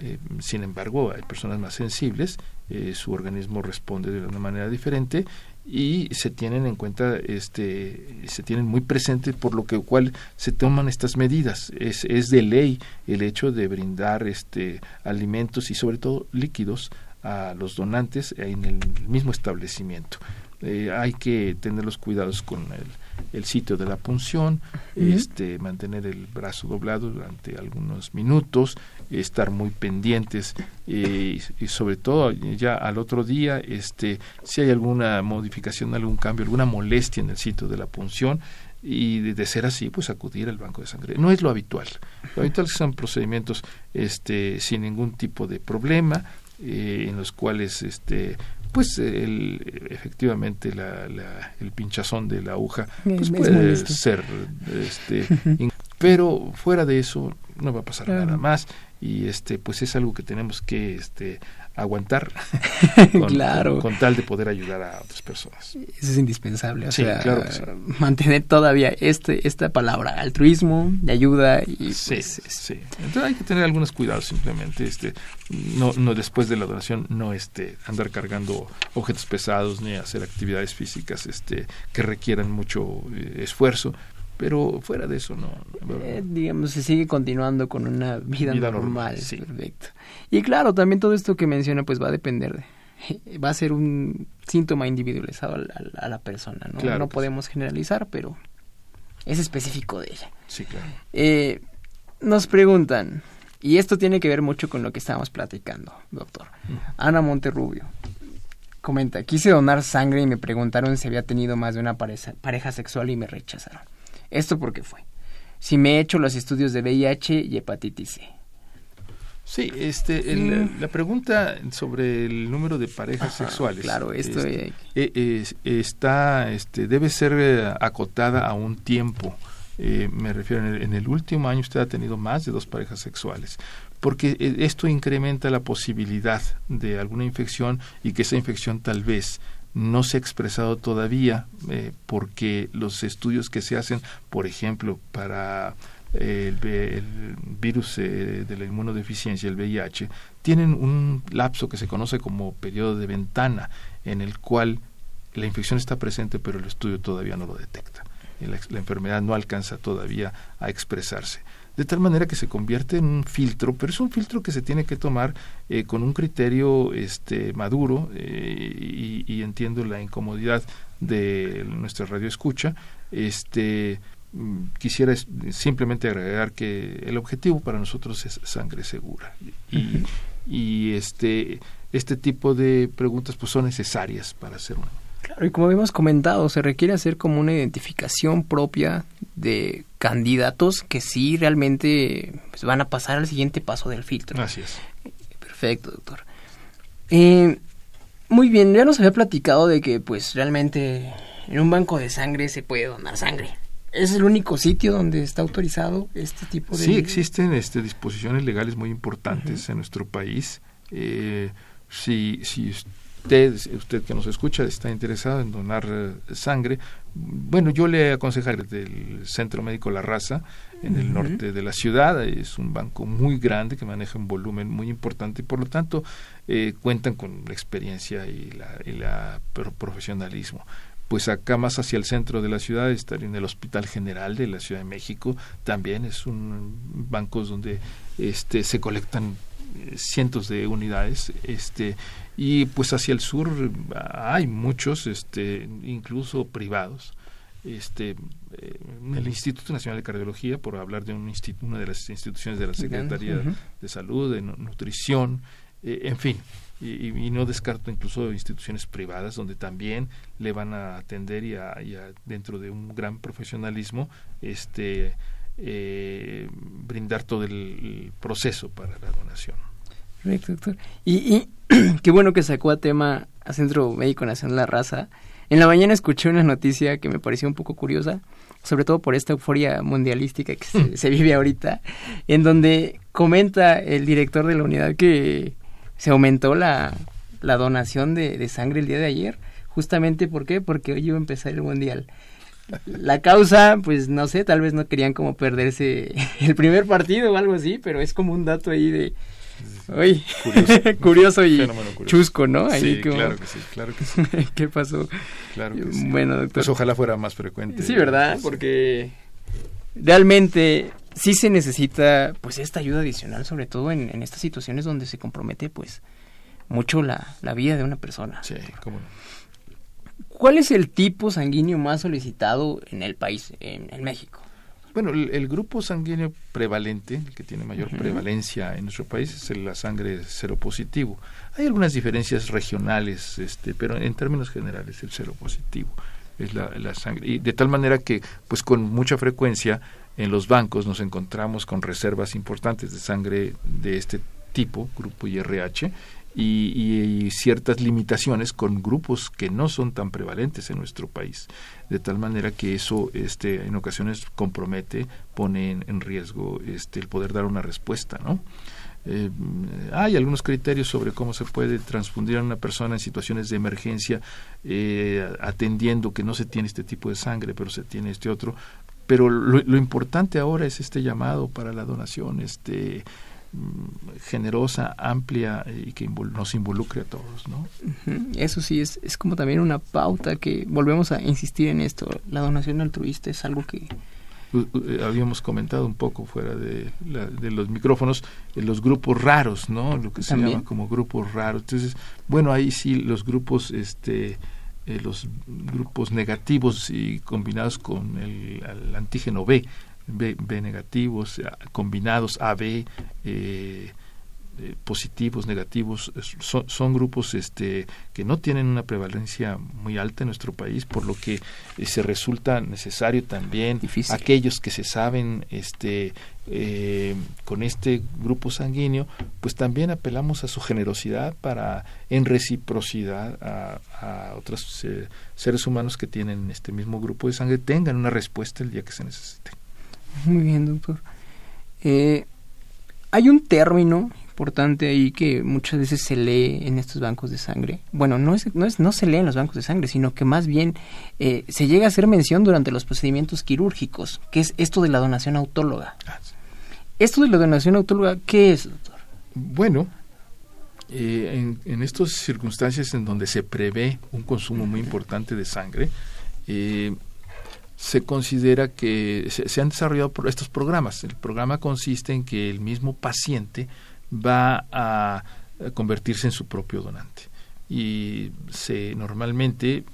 Eh, sin embargo, hay personas más sensibles, eh, su organismo responde de una manera diferente y se tienen en cuenta, este, se tienen muy presentes por lo que cual se toman estas medidas. Es, es de ley el hecho de brindar este, alimentos y sobre todo líquidos a los donantes en el mismo establecimiento. Eh, hay que tener los cuidados con el, el sitio de la punción, este, mantener el brazo doblado durante algunos minutos, estar muy pendientes eh, y, y sobre todo ya al otro día, este, si hay alguna modificación, algún cambio, alguna molestia en el sitio de la punción y de, de ser así, pues acudir al banco de sangre. No es lo habitual. Lo habitual son procedimientos este, sin ningún tipo de problema, eh, en los cuales este pues el, efectivamente la, la- el pinchazón de la aguja pues Es puede ser este pero fuera de eso no va a pasar Claro. nada más. Y este pues es algo que tenemos que este aguantar con, Claro. con- con tal de poder ayudar a otras personas Eso es indispensable. O Sí, sea, claro que sí. mantener todavía este, esta palabra, altruismo, de ayuda y sí, pues, es- sí. Entonces hay que tener algunos cuidados simplemente, este, no, no después de la donación, no este, andar cargando objetos pesados ni hacer actividades físicas, este, que requieran mucho eh, esfuerzo, pero fuera de eso no. eh, digamos, se sigue continuando con una vida, Vida normal. normal, sí. Perfecto. Y claro, también todo esto que menciona, pues va a depender de, va a ser un síntoma individualizado al- al- a, la persona, ¿no? Claro no podemos generalizar, pero es específico de ella. Sí, claro. Eh, nos preguntan, y esto tiene que ver mucho con lo que estábamos platicando, doctor. Ana Monterrubio comenta, quise donar sangre y me preguntaron si había tenido más de una pareja, pareja sexual y me rechazaron. ¿Esto por qué fue? Si me he hecho los estudios de VIH y hepatitis C. Sí, este, el- la pregunta sobre el número de parejas Ajá, sexuales. claro, esto este, eh, eh, es- está, este, debe ser eh, acotada a un tiempo. Eh, me refiero, en el, en el último año usted ha tenido más de dos parejas sexuales, porque esto incrementa la posibilidad de alguna infección y que esa infección tal vez no se ha expresado todavía eh, porque los estudios que se hacen, por ejemplo, para el, ve- el virus eh, de la inmunodeficiencia, el VIH, tienen un lapso que se conoce como periodo de ventana, en el cual la infección está presente, pero el estudio todavía no lo detecta. La, la enfermedad no alcanza todavía a expresarse. De tal manera que se convierte en un filtro, pero es un filtro que se tiene que tomar eh, con un criterio este, maduro eh, y, y entiendo la incomodidad de nuestra radio escucha. Este, mm, quisiera simplemente agregar que el objetivo para nosotros es sangre segura y, y este este tipo de preguntas pues son necesarias para hacer una Claro, y como habíamos comentado, se requiere hacer como una identificación propia de candidatos que sí realmente pues, van a pasar al siguiente paso del filtro. así es Perfecto, doctor. Eh, muy bien, ya nos había platicado de que pues realmente en un banco de sangre se puede donar sangre. ¿Es el único sitio donde está autorizado este tipo de... Sí, existen este, disposiciones legales muy importantes en nuestro país. Eh, si, si usted, usted que nos escucha está interesado en donar eh, sangre, bueno, yo le aconsejaría del Centro Médico La Raza, en el norte de la ciudad. Es un banco muy grande que maneja un volumen muy importante y por lo tanto eh, cuentan con la experiencia y la, y la pro- profesionalismo pues acá más hacia el centro de la ciudad estaría en el Hospital General de la Ciudad de México también es un bancos donde este se colectan cientos de unidades este y pues hacia el sur hay muchos este incluso privados. Este eh, el Instituto Nacional de Cardiología por hablar de un una de las instituciones de la Secretaría de Salud de nu- nutrición eh, en fin y, y- y no descarto incluso instituciones privadas donde también le van a atender y, a, y a- dentro de un gran profesionalismo este eh, brindar todo el, proceso para la donación Correcto, doctor. Y, y qué bueno que sacó a tema a Centro Médico Nacional La Raza. En la mañana escuché una noticia que me pareció un poco curiosa, sobre todo por esta euforia mundialística que se, se vive ahorita, en donde comenta el director de la unidad que se aumentó la, la donación de, de sangre el día de ayer. Justamente, ¿por qué? Porque hoy iba a empezar el mundial. La causa, pues no sé, tal vez no querían como perderse el primer partido o algo así, pero es como un dato ahí de... Uy, Curioso. curioso y curioso. chusco, ¿no? Ahí sí como- claro que sí claro que sí ¿Qué pasó? claro que sí. Bueno, doctor. pues ojalá fuera más frecuente Sí, ¿verdad? Pues, Porque realmente sí se necesita pues esta ayuda adicional, sobre todo en, en estas situaciones donde se compromete pues mucho la, la vida de una persona. sí cómo no ¿Cuál es el tipo sanguíneo más solicitado en el país, en, en México? Bueno, el, el grupo sanguíneo prevalente, el que tiene mayor prevalencia en nuestro país, es el- la sangre seropositivo. Hay algunas diferencias regionales, este, pero en términos generales el seropositivo es la, la sangre. Y de tal manera que, pues con mucha frecuencia, en los bancos nos encontramos con reservas importantes de sangre de este tipo, grupo IRH, y, y- ciertas limitaciones con grupos que no son tan prevalentes en nuestro país. De tal manera que eso este en ocasiones compromete pone en, en riesgo este el poder dar una respuesta no Eh, hay algunos criterios sobre cómo se puede transfundir a una persona en situaciones de emergencia eh, atendiendo que no se tiene este tipo de sangre pero se tiene este otro. Pero lo, lo importante ahora es este llamado para la donación este generosa amplia y que invol- nos involucre a todos no Eso sí, es, es como también una pauta que volvemos a insistir en esto. La donación altruista es algo que... Eh, habíamos comentado un poco fuera de, la- de los micrófonos eh, los grupos raros no lo que se También. llama como grupos raros entonces bueno ahí sí los grupos este eh, los grupos negativos y combinados con el, el antígeno B, B, B negativos, combinados AB, eh, eh, positivos, negativos, son, son grupos este, que no tienen una prevalencia muy alta en nuestro país, por lo que eh, se resulta necesario también Difícil. aquellos que se saben este, eh, con este grupo sanguíneo, pues también apelamos a su generosidad para, en reciprocidad, a, a otros eh, seres humanos que tienen este mismo grupo de sangre, tengan una respuesta el día que se necesite. Muy bien, doctor. Eh, hay un término importante ahí que muchas veces se lee en estos bancos de sangre. Bueno, no es, no es, no se lee en los bancos de sangre, sino que más bien eh, se llega a hacer mención durante los procedimientos quirúrgicos, que es esto de la donación autóloga. Esto de la donación autóloga, ¿qué es, doctor? Bueno, eh, en, en estas circunstancias en donde se prevé un consumo muy importante de sangre, eh, se considera que se, han desarrollado estos programas. El programa consiste en que el mismo paciente va a, convertirse en su propio donante y se normalmente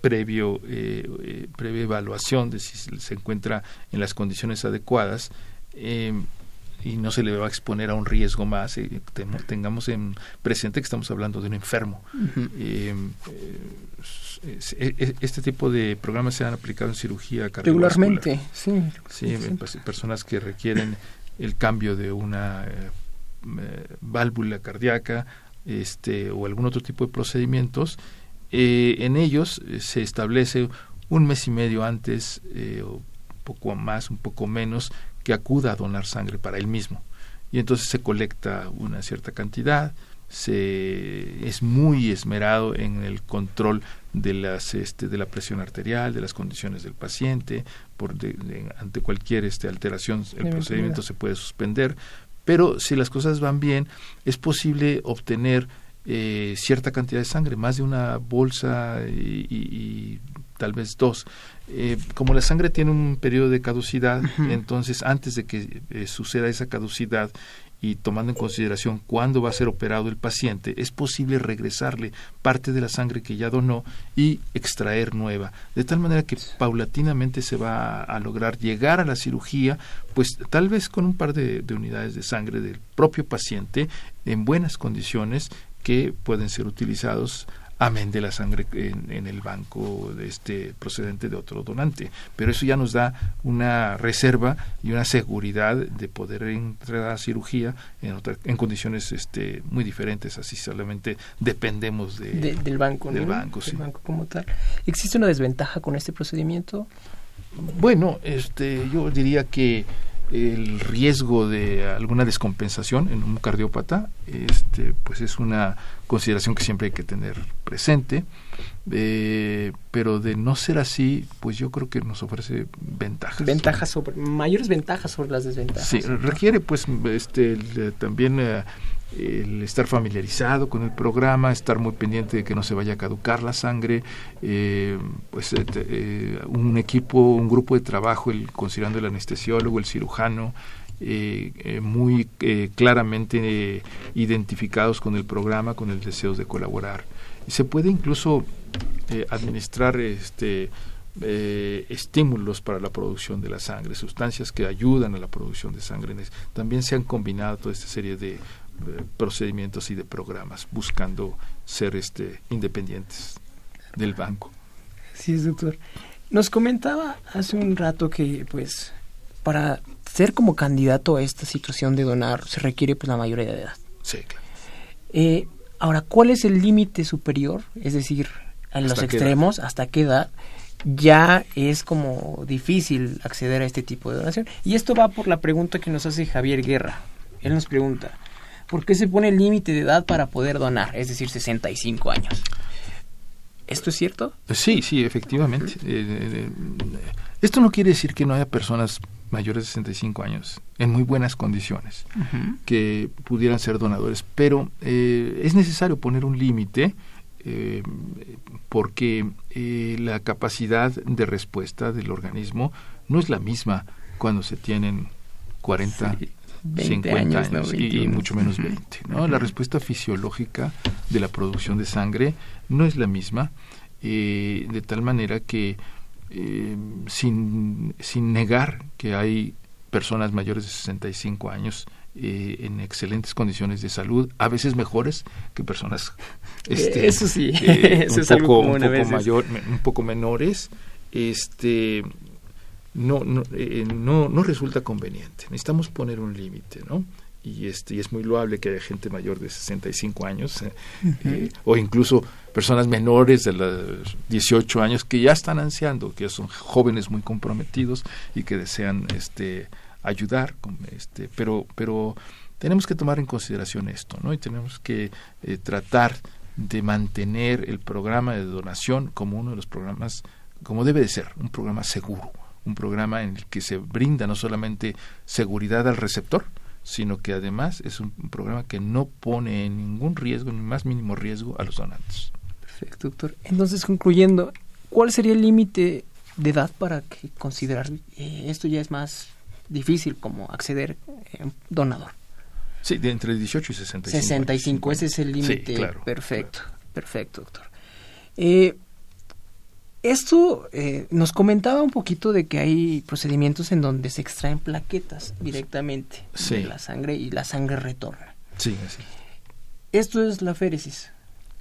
previo eh, eh, previa evaluación de si se se encuentra en las condiciones adecuadas eh, y no se le va a exponer a un riesgo más eh, tengamos en presente que estamos hablando de un enfermo eh, eh, es- este tipo de programas se han aplicado en cirugía cardiovascular. Regularmente, sí. Sí, personas que requieren el cambio de una eh, válvula cardíaca este, o algún otro tipo de procedimientos, eh, en ellos se establece un mes y medio antes, o un poco más, un poco menos, que acuda a donar sangre para él mismo. Y entonces se colecta una cierta cantidad, se es muy esmerado en el control de las este, de la presión arterial, de las condiciones del paciente, por de- de- ante cualquier este alteración el procedimiento se puede suspender, pero si las cosas van bien es posible obtener eh, cierta cantidad de sangre, más de una bolsa y, y- y tal vez dos. Eh, como la sangre tiene un periodo de caducidad, entonces antes de que eh, suceda esa caducidad y tomando en consideración cuándo va a ser operado el paciente, es posible regresarle parte de la sangre que ya donó y extraer nueva, de tal manera que paulatinamente se va a, a lograr llegar a la cirugía, pues tal vez con un par de, de unidades de sangre del propio paciente en buenas condiciones que pueden ser utilizados amén de la sangre en, en el banco de este procedente de otro donante. Pero eso ya nos da una reserva y una seguridad de poder entrar a la cirugía en, otra- en condiciones este, muy diferentes, así solamente dependemos de, De- del banco, del ¿no? banco, Del banco como tal. ¿Existe una desventaja con este procedimiento? Bueno, este, yo diría que el riesgo de alguna descompensación en un cardiópata, este, pues es una consideración que siempre hay que tener presente, eh, pero de no ser así, pues yo creo que nos ofrece ventajas. Ventajas sobre, mayores ventajas sobre las desventajas. Sí, requiere pues este el, eh, también eh, el estar familiarizado con el programa, estar muy pendiente de que no se vaya a caducar la sangre, eh, pues eh, eh, un equipo, un grupo de trabajo, el, considerando el anestesiólogo, el cirujano, eh, muy claramente identificados con el programa, con el deseo de colaborar. Se puede incluso administrar este estímulos para la producción de la sangre, sustancias que ayudan a la producción de sangre. También se han combinado toda esta serie de procedimientos y de programas buscando ser este independientes del banco. Sí, es, doctor. Nos comentaba hace un rato que, pues, para ser como candidato a esta situación de donar se requiere pues la mayoría de edad. Sí, claro. Eh, ahora, ¿cuál es el límite superior? Es decir, en los ¿Hasta qué extremos, ¿hasta qué edad? Ya es como difícil acceder a este tipo de donación. Y esto va por la pregunta que nos hace Javier Guerra. Él nos pregunta, ¿por qué se pone el límite de edad para poder donar? Es decir, 65 años. ¿Esto es cierto? Sí, sí, efectivamente. Eh, eh, esto no quiere decir que no haya personas mayores de 65 años en muy buenas condiciones que pudieran ser donadores, pero eh, es necesario poner un límite eh, porque eh, la capacidad de respuesta del organismo no es la misma cuando se tienen 40, Sí, 20 50 años, años, ¿no? y- y, 21. mucho menos Ujú. 20. ¿no? La respuesta fisiológica de la producción de sangre no es la misma. eh, de tal manera que eh, sin, sin negar que hay personas mayores de 65 años eh, en excelentes condiciones de salud, a veces mejores que personas este, Eso sí, eh, eso un es algo poco, común un a poco veces. mayor, un poco menores, este no no, eh, no no resulta conveniente. Necesitamos poner un límite, ¿no? Y este y es muy loable que haya gente mayor de 65 años eh, eh, o incluso personas menores de los 18 años que ya están ansiando, que son jóvenes muy comprometidos y que desean este ayudar, con, este, pero pero tenemos que tomar en consideración esto, ¿no? Y tenemos que eh, tratar de mantener el programa de donación como uno de los programas, como debe de ser, un programa seguro, un programa en el que se brinda no solamente seguridad al receptor, sino que además es un, programa que no pone en ningún riesgo, ni más mínimo riesgo a los donantes. Perfecto, doctor. Entonces, concluyendo, ¿cuál sería el límite de edad para que considerar eh, esto ya es más difícil como acceder eh, a un donador? Sí, de entre 18 y 65. 65, años. ese es el límite. Sí, claro. Perfecto, perfecto, doctor. Eh, esto eh, nos comentaba un poquito de que hay procedimientos en donde se extraen plaquetas directamente Sí. de la sangre y la sangre retorna. Sí, así. Esto es la féresis.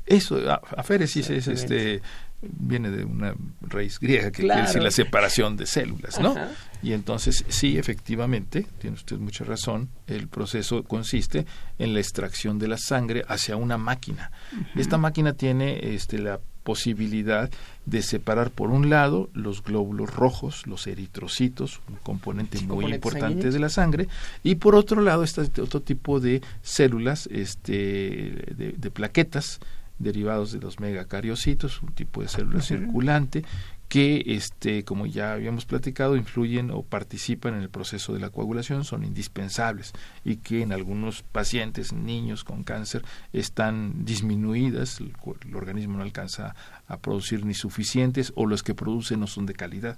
Eso, aféresis es este viene de una raíz griega que Claro. quiere decir la separación de células, ¿no? Ajá. Y entonces, sí, efectivamente, tiene usted mucha razón, el proceso consiste en la extracción de la sangre hacia una máquina. Esta máquina tiene este, la posibilidad de separar por un lado los glóbulos rojos, los eritrocitos, un componente Sí, muy importante de la sangre, y por otro lado está este otro tipo de células, este, de, de plaquetas derivados de los megacariocitos, un tipo de célula circulante que este como ya habíamos platicado influyen o participan en el proceso de la coagulación son indispensables y que en algunos pacientes niños con cáncer están disminuidas el, organismo no alcanza a producir ni suficientes o los que producen no son de calidad.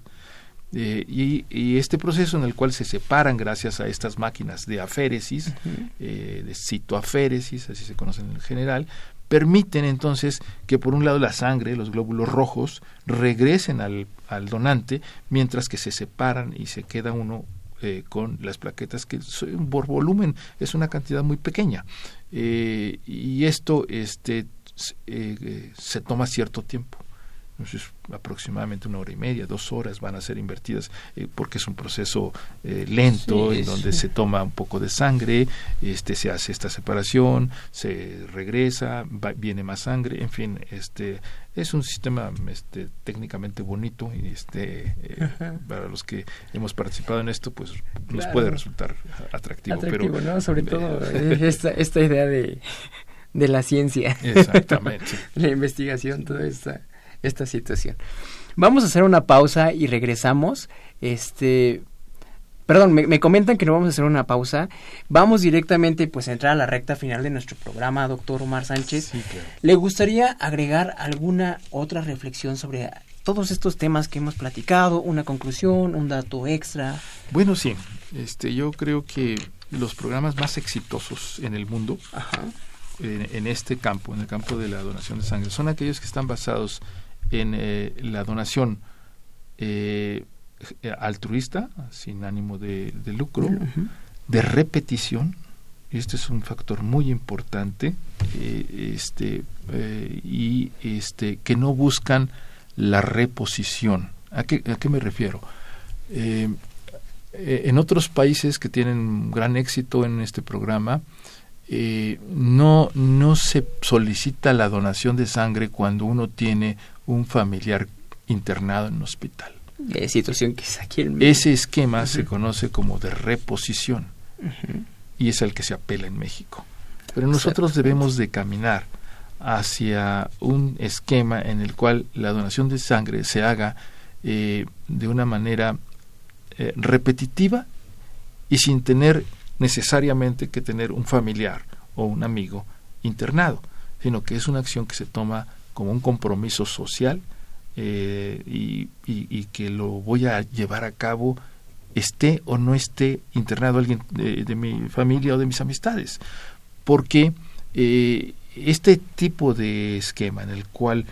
Eh, y, y este proceso en el cual se separan gracias a estas máquinas de aféresis, eh, de citoaféresis, así se conocen en general, permiten entonces que por un lado la sangre, los glóbulos rojos, regresen al, donante, mientras que se separan y se queda uno eh, con las plaquetas que por volumen es una cantidad muy pequeña. Eh, y esto este, eh, eh, se toma cierto tiempo. Entonces, aproximadamente una hora y media, dos horas van a ser invertidas eh, porque es un proceso eh, lento Sí, en sí. donde se toma un poco de sangre, este se hace esta separación, se regresa, va- viene más sangre, en fin, este es un sistema este, técnicamente bonito y este eh, para los que hemos participado en esto, pues nos puede resultar atractivo, Atractivo, pero ¿no? Sobre todo esta, esta idea de, de la ciencia. Exactamente. la investigación, toda esta, esta situación. Vamos a hacer una pausa y regresamos. Este, perdón, me, me comentan que no vamos a hacer una pausa. Vamos directamente pues a entrar a la recta final de nuestro programa, doctor Omar Sánchez. Sí, claro. ¿Le gustaría agregar alguna otra reflexión sobre todos estos temas que hemos platicado? Una conclusión, un dato extra. Bueno, sí, este, yo creo que los programas más exitosos en el mundo Ajá. en, en este campo, en el campo de la donación de sangre, son aquellos que están basados en eh, la donación eh, altruista, sin ánimo de, de lucro, de repetición. Este es un factor muy importante eh, este, eh, y este, que no buscan la reposición. ¿A qué, a qué me refiero? En otros países que tienen gran éxito en este programa, eh, no, no se solicita la donación de sangre cuando uno tiene un familiar internado en un hospital. Eh, situación que es aquí en Ese esquema se conoce como de reposición. Y es al que se apela en México. Pero nosotros debemos de caminar hacia un esquema en el cual la donación de sangre se haga eh, de una manera eh, repetitiva y sin tener necesariamente que tener un familiar o un amigo internado, sino que es una acción que se toma como un compromiso social eh, y, y- y que lo voy a llevar a cabo esté o no esté internado alguien de, de mi familia o de mis amistades. Porque eh, este tipo de esquema en el cual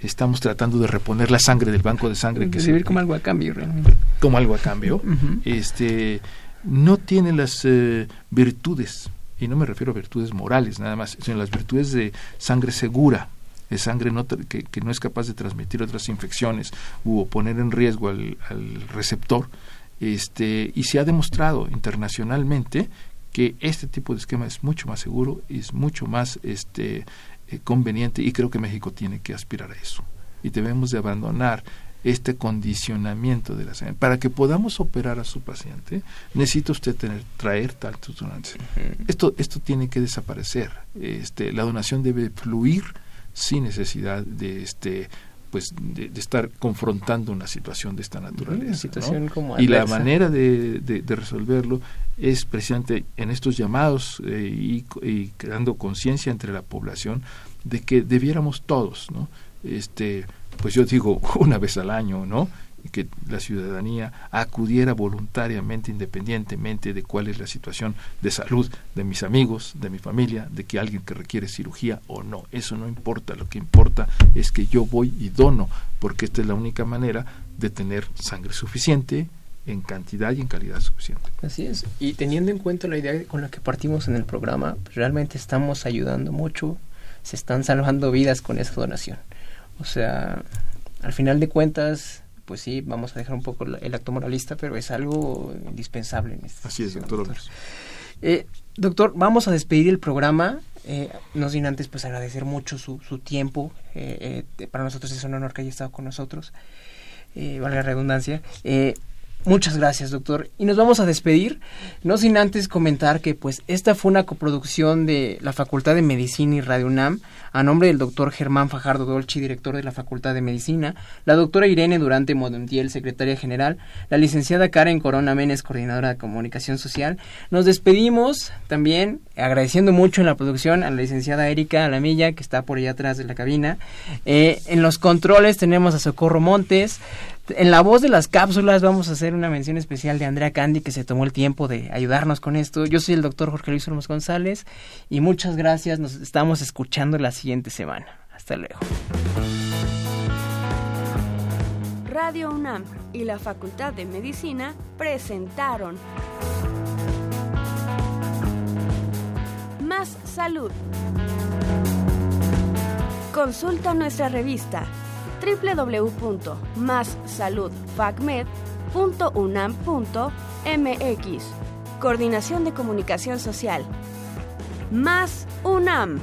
estamos tratando de reponer la sangre del banco de sangre que se como algo a cambio, realmente. como algo a cambio, este, no tiene las eh, virtudes, y no me refiero a virtudes morales nada más, sino las virtudes de sangre segura, de sangre no tra- que, que no es capaz de transmitir otras infecciones u poner en riesgo al, al receptor, este, y se ha demostrado internacionalmente que este tipo de esquema es mucho más seguro y es mucho más este, eh, conveniente y creo que México tiene que aspirar a eso. Y debemos de abandonar este condicionamiento de la sangre. Para que podamos operar a su paciente, necesita usted tener, traer tantos donantes. Esto, esto tiene que desaparecer. Este, la donación debe fluir sin necesidad de este pues de, de estar confrontando una situación de esta naturaleza. Situación como y la manera de, de- de resolverlo es precisamente en estos llamados eh, y, y creando conciencia entre la población de que debiéramos todos, ¿no? Este, pues yo digo una vez al año, ¿no? Que la ciudadanía acudiera voluntariamente, independientemente de cuál es la situación de salud de mis amigos, de mi familia, de que alguien que requiere cirugía o no. Eso no importa, lo que importa es que yo voy y dono, porque esta es la única manera de tener sangre suficiente en cantidad y en calidad suficiente. Así es. Y teniendo en cuenta la idea con la que partimos en el programa, realmente estamos ayudando mucho, se están salvando vidas con esa donación. O sea, al final de cuentas, pues sí, vamos a dejar un poco el acto moralista, pero es algo indispensable en esta Así es, doctor. Eh, doctor, vamos a despedir el programa. Eh, no sin antes pues agradecer mucho su, su tiempo. Eh, eh, para nosotros es un honor que haya estado con nosotros. Eh, valga la redundancia. Muchas gracias, doctor. Y nos vamos a despedir. No sin antes comentar que pues esta fue una coproducción de la Facultad de Medicina y Radio UNAM a nombre del doctor Germán Fajardo Dolci, director de la Facultad de Medicina, la doctora Irene Durante Modentiel, secretaria general, la licenciada Karen Corona Menes, coordinadora de comunicación social. Nos despedimos también agradeciendo mucho en la producción a la licenciada Erika Alamilla, que está por allá atrás de la cabina. Eh, en los controles tenemos a Socorro Montes. En la voz de las cápsulas vamos a hacer una mención especial de Andrea Candy, que se tomó el tiempo de ayudarnos con esto. Yo soy el doctor Jorge Luis Olmos González y muchas gracias. Nos estamos escuchando la siguiente semana. Hasta luego. Radio UNAM y la Facultad de Medicina presentaron Más Salud. Consulta nuestra revista www.massaludfacmed.unam.mx. Coordinación de Comunicación Social. Más UNAM.